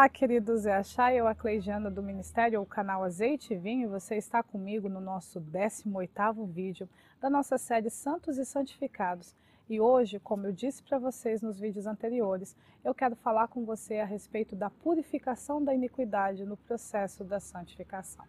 Olá, queridos, é a eu a Cleidiana do Ministério, o canal Azeite e Vinho, e você está comigo no nosso 18º vídeo da nossa série Santos e Santificados. E hoje, como eu disse para vocês nos vídeos anteriores, eu quero falar com você a respeito da purificação da iniquidade no processo da santificação.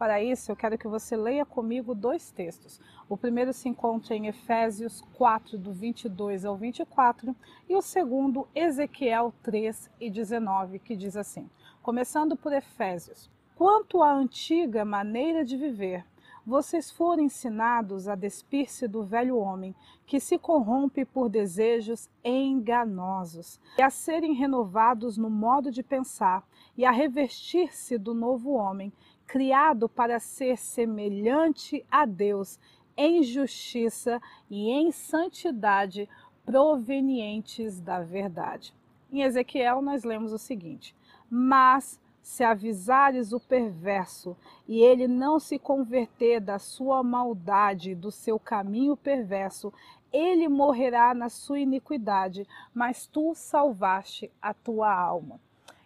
Para isso, eu quero que você leia comigo dois textos. O primeiro se encontra em Efésios 4, do 22 ao 24, e o segundo, Ezequiel 3 e 19, que diz assim: Começando por Efésios. Quanto à antiga maneira de viver, vocês foram ensinados a despir-se do velho homem, que se corrompe por desejos enganosos, e a serem renovados no modo de pensar, e a revestir-se do novo homem, criado para ser semelhante a Deus em justiça e em santidade provenientes da verdade. Em Ezequiel, nós lemos o seguinte: Mas se avisares o perverso e ele não se converter da sua maldade, do seu caminho perverso, ele morrerá na sua iniquidade, mas tu salvaste a tua alma.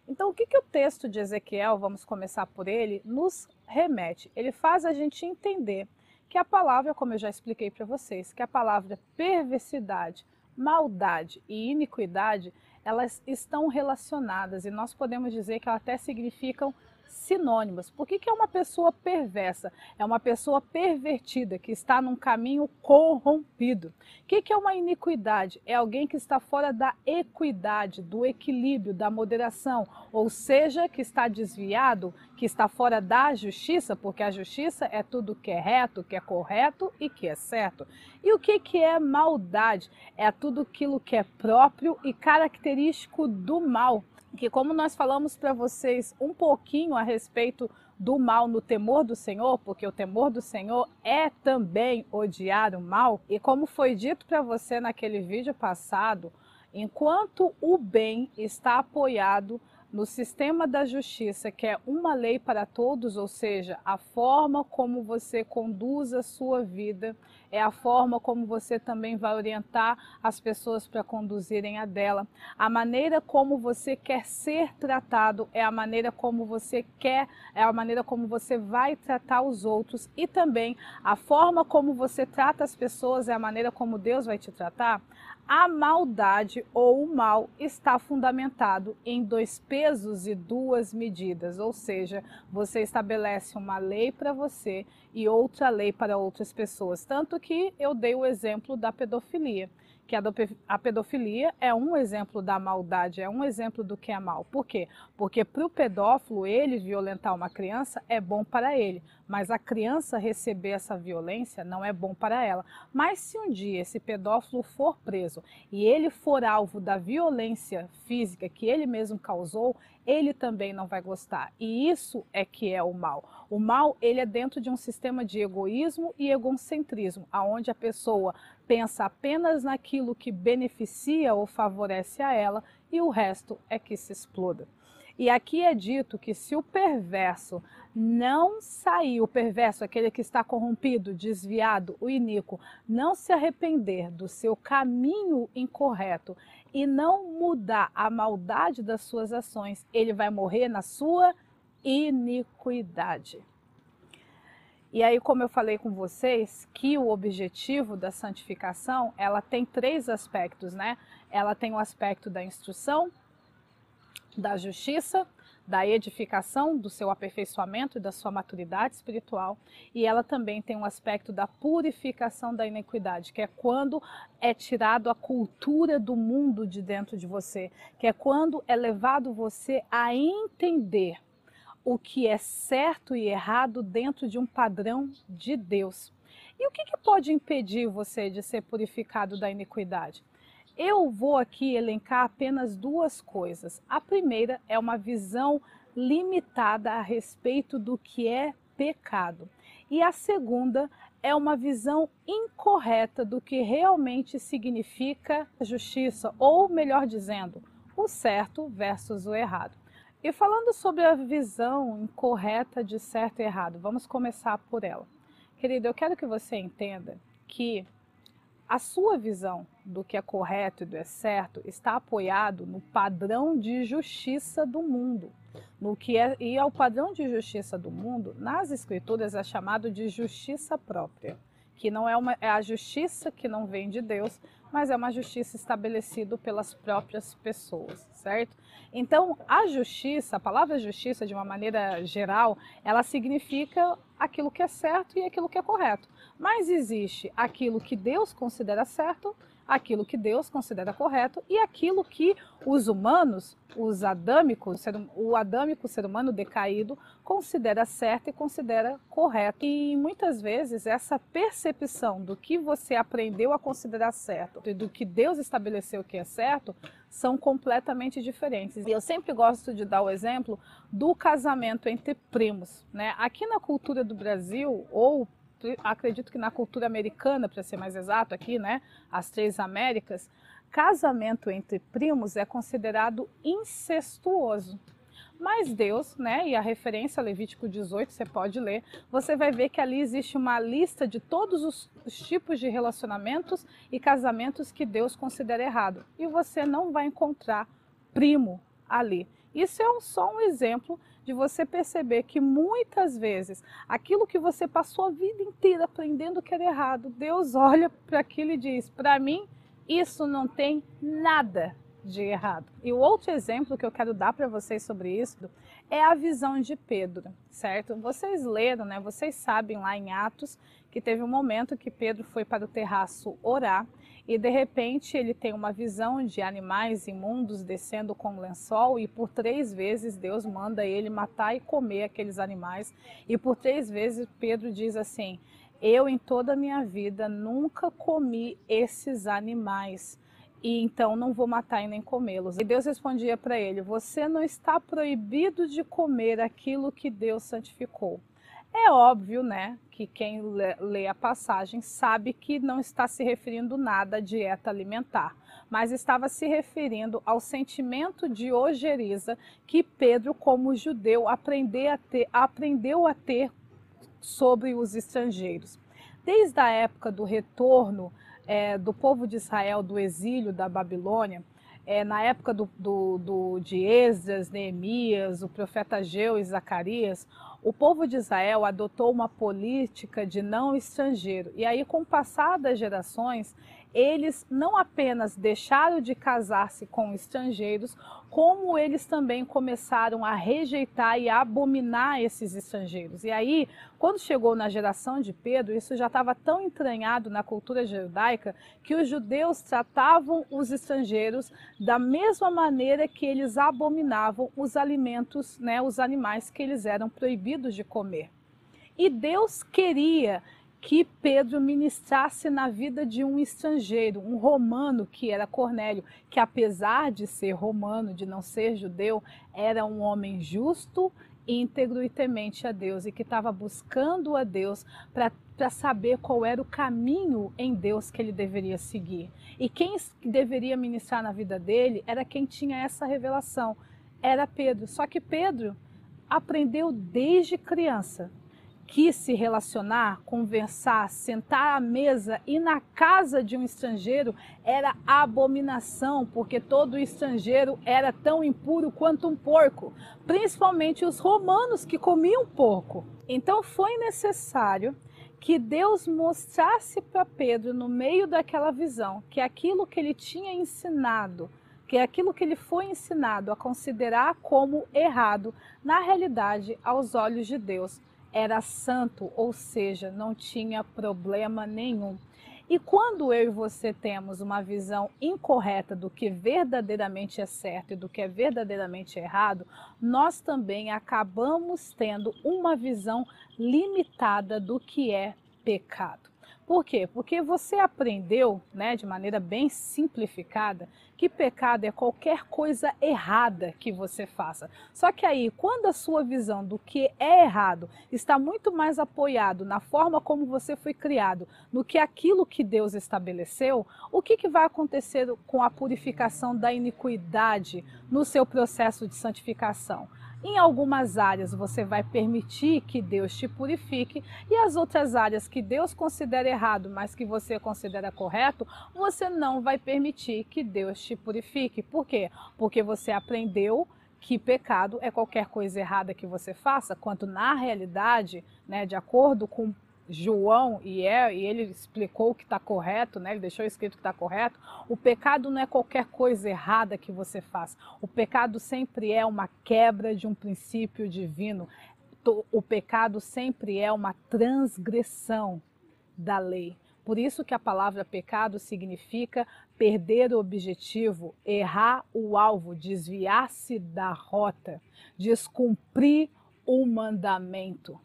Então, o que, que o texto de Ezequiel, vamos começar por ele, nos remete? Ele faz a gente entender que a palavra, como eu já expliquei para vocês, que a palavra perversidade, maldade e iniquidade, elas estão relacionadas e nós podemos dizer que elas até significam sinônimas. Por que, que é uma pessoa perversa? É uma pessoa pervertida, que está num caminho corrompido. O que, que é uma iniquidade? É alguém que está fora da equidade, do equilíbrio, da moderação, ou seja, que está desviado, que está fora da justiça, porque a justiça é tudo que é reto, que é correto e que é certo. E o que, que é maldade? É tudo aquilo que é próprio e característico do mal que como nós falamos para vocês um pouquinho a respeito do mal no temor do Senhor, porque o temor do Senhor é também odiar o mal, e como foi dito para você naquele vídeo passado, enquanto o bem está apoiado no sistema da justiça, que é uma lei para todos, ou seja, a forma como você conduz a sua vida, é a forma como você também vai orientar as pessoas para conduzirem a dela. A maneira como você quer ser tratado é a maneira como você quer, é a maneira como você vai tratar os outros e também a forma como você trata as pessoas é a maneira como Deus vai te tratar a maldade ou o mal está fundamentado em dois pesos e duas medidas, ou seja, você estabelece uma lei para você e outra lei para outras pessoas. Tanto que eu dei o exemplo da pedofilia que a pedofilia é um exemplo da maldade, é um exemplo do que é mal. Por quê? Porque para o pedófilo, ele violentar uma criança é bom para ele, mas a criança receber essa violência não é bom para ela. Mas se um dia esse pedófilo for preso e ele for alvo da violência física que ele mesmo causou, ele também não vai gostar. E isso é que é o mal. O mal, ele é dentro de um sistema de egoísmo e egocentrismo, aonde a pessoa pensa apenas naquilo que beneficia ou favorece a ela e o resto é que se exploda. E aqui é dito que se o perverso não sair, o perverso, aquele que está corrompido, desviado, o iníquo, não se arrepender do seu caminho incorreto e não mudar a maldade das suas ações, ele vai morrer na sua iniquidade. E aí, como eu falei com vocês, que o objetivo da santificação, ela tem três aspectos, né? Ela tem o aspecto da instrução, da justiça, da edificação, do seu aperfeiçoamento e da sua maturidade espiritual, e ela também tem um aspecto da purificação da iniquidade, que é quando é tirado a cultura do mundo de dentro de você, que é quando é levado você a entender o que é certo e errado dentro de um padrão de Deus. E o que, que pode impedir você de ser purificado da iniquidade? Eu vou aqui elencar apenas duas coisas. A primeira é uma visão limitada a respeito do que é pecado. E a segunda é uma visão incorreta do que realmente significa justiça, ou melhor dizendo, o certo versus o errado. E falando sobre a visão incorreta de certo e errado, vamos começar por ela. Querido, eu quero que você entenda que a sua visão do que é correto e do que é certo está apoiado no padrão de justiça do mundo. No que é, e ao padrão de justiça do mundo, nas escrituras é chamado de justiça própria, que não é, uma, é a justiça que não vem de Deus, mas é uma justiça estabelecida pelas próprias pessoas, certo? Então, a justiça, a palavra justiça, de uma maneira geral, ela significa aquilo que é certo e aquilo que é correto. Mas existe aquilo que Deus considera certo, aquilo que Deus considera correto e aquilo que os humanos, os adâmicos, hum, o adâmico ser humano decaído, considera certo e considera correto. E muitas vezes essa percepção do que você aprendeu a considerar certo e do que Deus estabeleceu que é certo são completamente diferentes. E eu sempre gosto de dar o exemplo do casamento entre primos. Né? Aqui na cultura do Brasil, ou acredito que na cultura americana, para ser mais exato aqui, né, as três Américas, casamento entre primos é considerado incestuoso. Mas Deus, né, e a referência Levítico 18, você pode ler, você vai ver que ali existe uma lista de todos os, os tipos de relacionamentos e casamentos que Deus considera errado. E você não vai encontrar primo ali. Isso é um, só um exemplo de você perceber que muitas vezes aquilo que você passou a vida inteira aprendendo que era errado, Deus olha para aquilo e diz: para mim, isso não tem nada de errado. E o outro exemplo que eu quero dar para vocês sobre isso é a visão de Pedro, certo? Vocês leram, né? Vocês sabem lá em Atos que teve um momento que Pedro foi para o terraço orar e de repente ele tem uma visão de animais imundos descendo com lençol e por três vezes Deus manda ele matar e comer aqueles animais e por três vezes Pedro diz assim: eu em toda a minha vida nunca comi esses animais e então não vou matar e nem comê-los. E Deus respondia para ele: Você não está proibido de comer aquilo que Deus santificou. É óbvio, né, que quem lê a passagem sabe que não está se referindo nada à dieta alimentar, mas estava se referindo ao sentimento de ojeriza que Pedro, como judeu, aprendeu a ter, aprendeu a ter sobre os estrangeiros. Desde a época do retorno é, do povo de Israel do exílio da Babilônia, é, na época do, do, do, de Esdras, Neemias, o profeta Ageu e Zacarias, o povo de Israel adotou uma política de não estrangeiro. E aí, com o passar das gerações, eles não apenas deixaram de casar-se com estrangeiros, como eles também começaram a rejeitar e a abominar esses estrangeiros. E aí, quando chegou na geração de Pedro, isso já estava tão entranhado na cultura judaica que os judeus tratavam os estrangeiros da mesma maneira que eles abominavam os alimentos, né, os animais que eles eram proibidos de comer. E Deus queria que Pedro ministrasse na vida de um estrangeiro, um romano que era Cornélio, que apesar de ser romano, de não ser judeu, era um homem justo, íntegro e temente a Deus e que estava buscando a Deus para saber qual era o caminho em Deus que ele deveria seguir. E quem deveria ministrar na vida dele era quem tinha essa revelação, era Pedro. Só que Pedro aprendeu desde criança quis se relacionar, conversar, sentar à mesa e na casa de um estrangeiro era abominação, porque todo estrangeiro era tão impuro quanto um porco, principalmente os romanos que comiam porco. Então foi necessário que Deus mostrasse para Pedro, no meio daquela visão, que aquilo que ele tinha ensinado, que aquilo que ele foi ensinado a considerar como errado, na realidade, aos olhos de Deus, era santo, ou seja, não tinha problema nenhum. E quando eu e você temos uma visão incorreta do que verdadeiramente é certo e do que é verdadeiramente errado, nós também acabamos tendo uma visão limitada do que é pecado. Por quê? Porque você aprendeu, né, de maneira bem simplificada, que pecado é qualquer coisa errada que você faça. Só que aí, quando a sua visão do que é errado está muito mais apoiado na forma como você foi criado, no que aquilo que Deus estabeleceu, o que, que vai acontecer com a purificação da iniquidade no seu processo de santificação? Em algumas áreas você vai permitir que Deus te purifique e as outras áreas que Deus considera errado, mas que você considera correto, você não vai permitir que Deus te purifique. Por quê? Porque você aprendeu que pecado é qualquer coisa errada que você faça, quanto na realidade, né, de acordo com João e, é, e ele explicou o que está correto, né? ele deixou escrito que está correto. O pecado não é qualquer coisa errada que você faz. O pecado sempre é uma quebra de um princípio divino. O pecado sempre é uma transgressão da lei. Por isso que a palavra pecado significa perder o objetivo, errar o alvo, desviar-se da rota, descumprir o mandamento.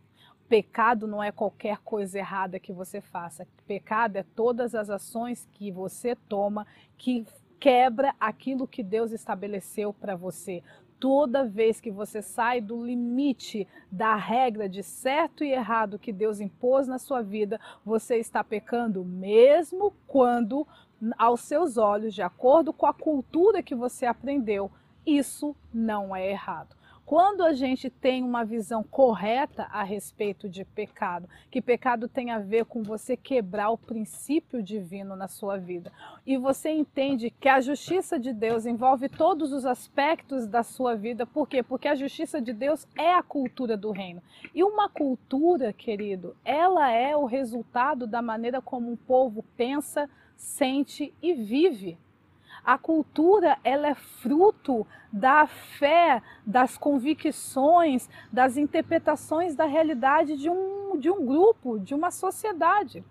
Pecado não é qualquer coisa errada que você faça. Pecado é todas as ações que você toma que quebra aquilo que Deus estabeleceu para você. Toda vez que você sai do limite da regra de certo e errado que Deus impôs na sua vida, você está pecando, mesmo quando, aos seus olhos, de acordo com a cultura que você aprendeu, isso não é errado. Quando a gente tem uma visão correta a respeito de pecado, que pecado tem a ver com você quebrar o princípio divino na sua vida, e você entende que a justiça de Deus envolve todos os aspectos da sua vida, por quê? Porque a justiça de Deus é a cultura do reino. E uma cultura, querido, ela é o resultado da maneira como um povo pensa, sente e vive. A cultura ela é fruto da fé, das convicções, das interpretações da realidade de um, de um grupo, de uma sociedade.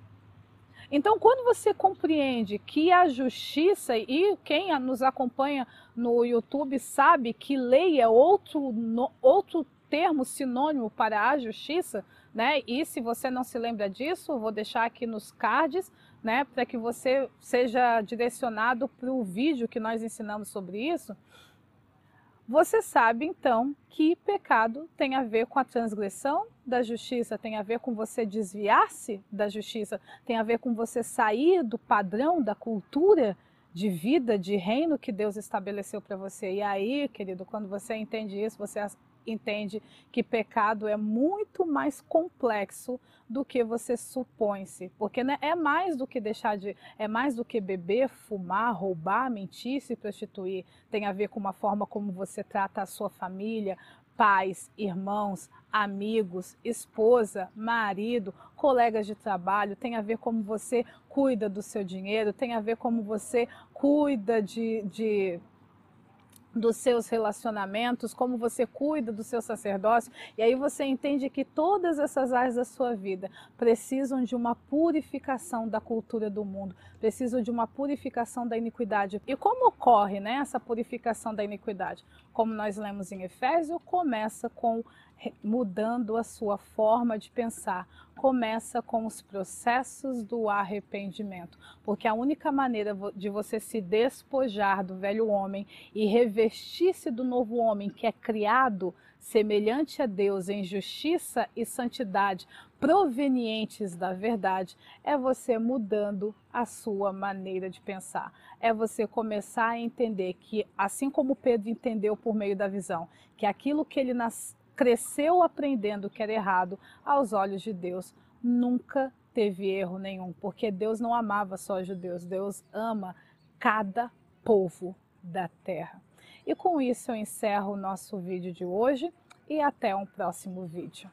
Então, quando você compreende que a justiça, e quem nos acompanha no YouTube sabe que lei é outro, no, outro termo sinônimo para a justiça, né? E se você não se lembra disso, vou deixar aqui nos cards né, para que você seja direcionado para o vídeo que nós ensinamos sobre isso, você sabe então que pecado tem a ver com a transgressão da justiça, tem a ver com você desviar-se da justiça, tem a ver com você sair do padrão da cultura de vida, de reino que Deus estabeleceu para você. E aí, querido, quando você entende isso, você entende que pecado é muito mais complexo do que você supõe-se, porque né, é mais do que deixar de, é mais do que beber, fumar, roubar, mentir, se prostituir. Tem a ver com uma forma como você trata a sua família, pais, irmãos, amigos, esposa, marido, colegas de trabalho, tem a ver como você cuida do seu dinheiro, tem a ver como você cuida de, de dos seus relacionamentos, como você cuida do seu sacerdócio, e aí você entende que todas essas áreas da sua vida precisam de uma purificação da cultura do mundo, precisam de uma purificação da iniquidade. E como ocorre né, essa purificação da iniquidade? Como nós lemos em Efésio, começa com mudando a sua forma de pensar. Começa com os processos do arrependimento, porque a única maneira de você se despojar do velho homem e revestir-se do novo homem que é criado semelhante a Deus em justiça e santidade provenientes da verdade, é você mudando a sua maneira de pensar. É você começar a entender que, assim como Pedro entendeu por meio da visão, que aquilo que ele nas cresceu aprendendo que era errado aos olhos de Deus, nunca teve erro nenhum, porque Deus não amava só judeus, Deus ama cada povo da terra. E com isso eu encerro o nosso vídeo de hoje e até um próximo vídeo.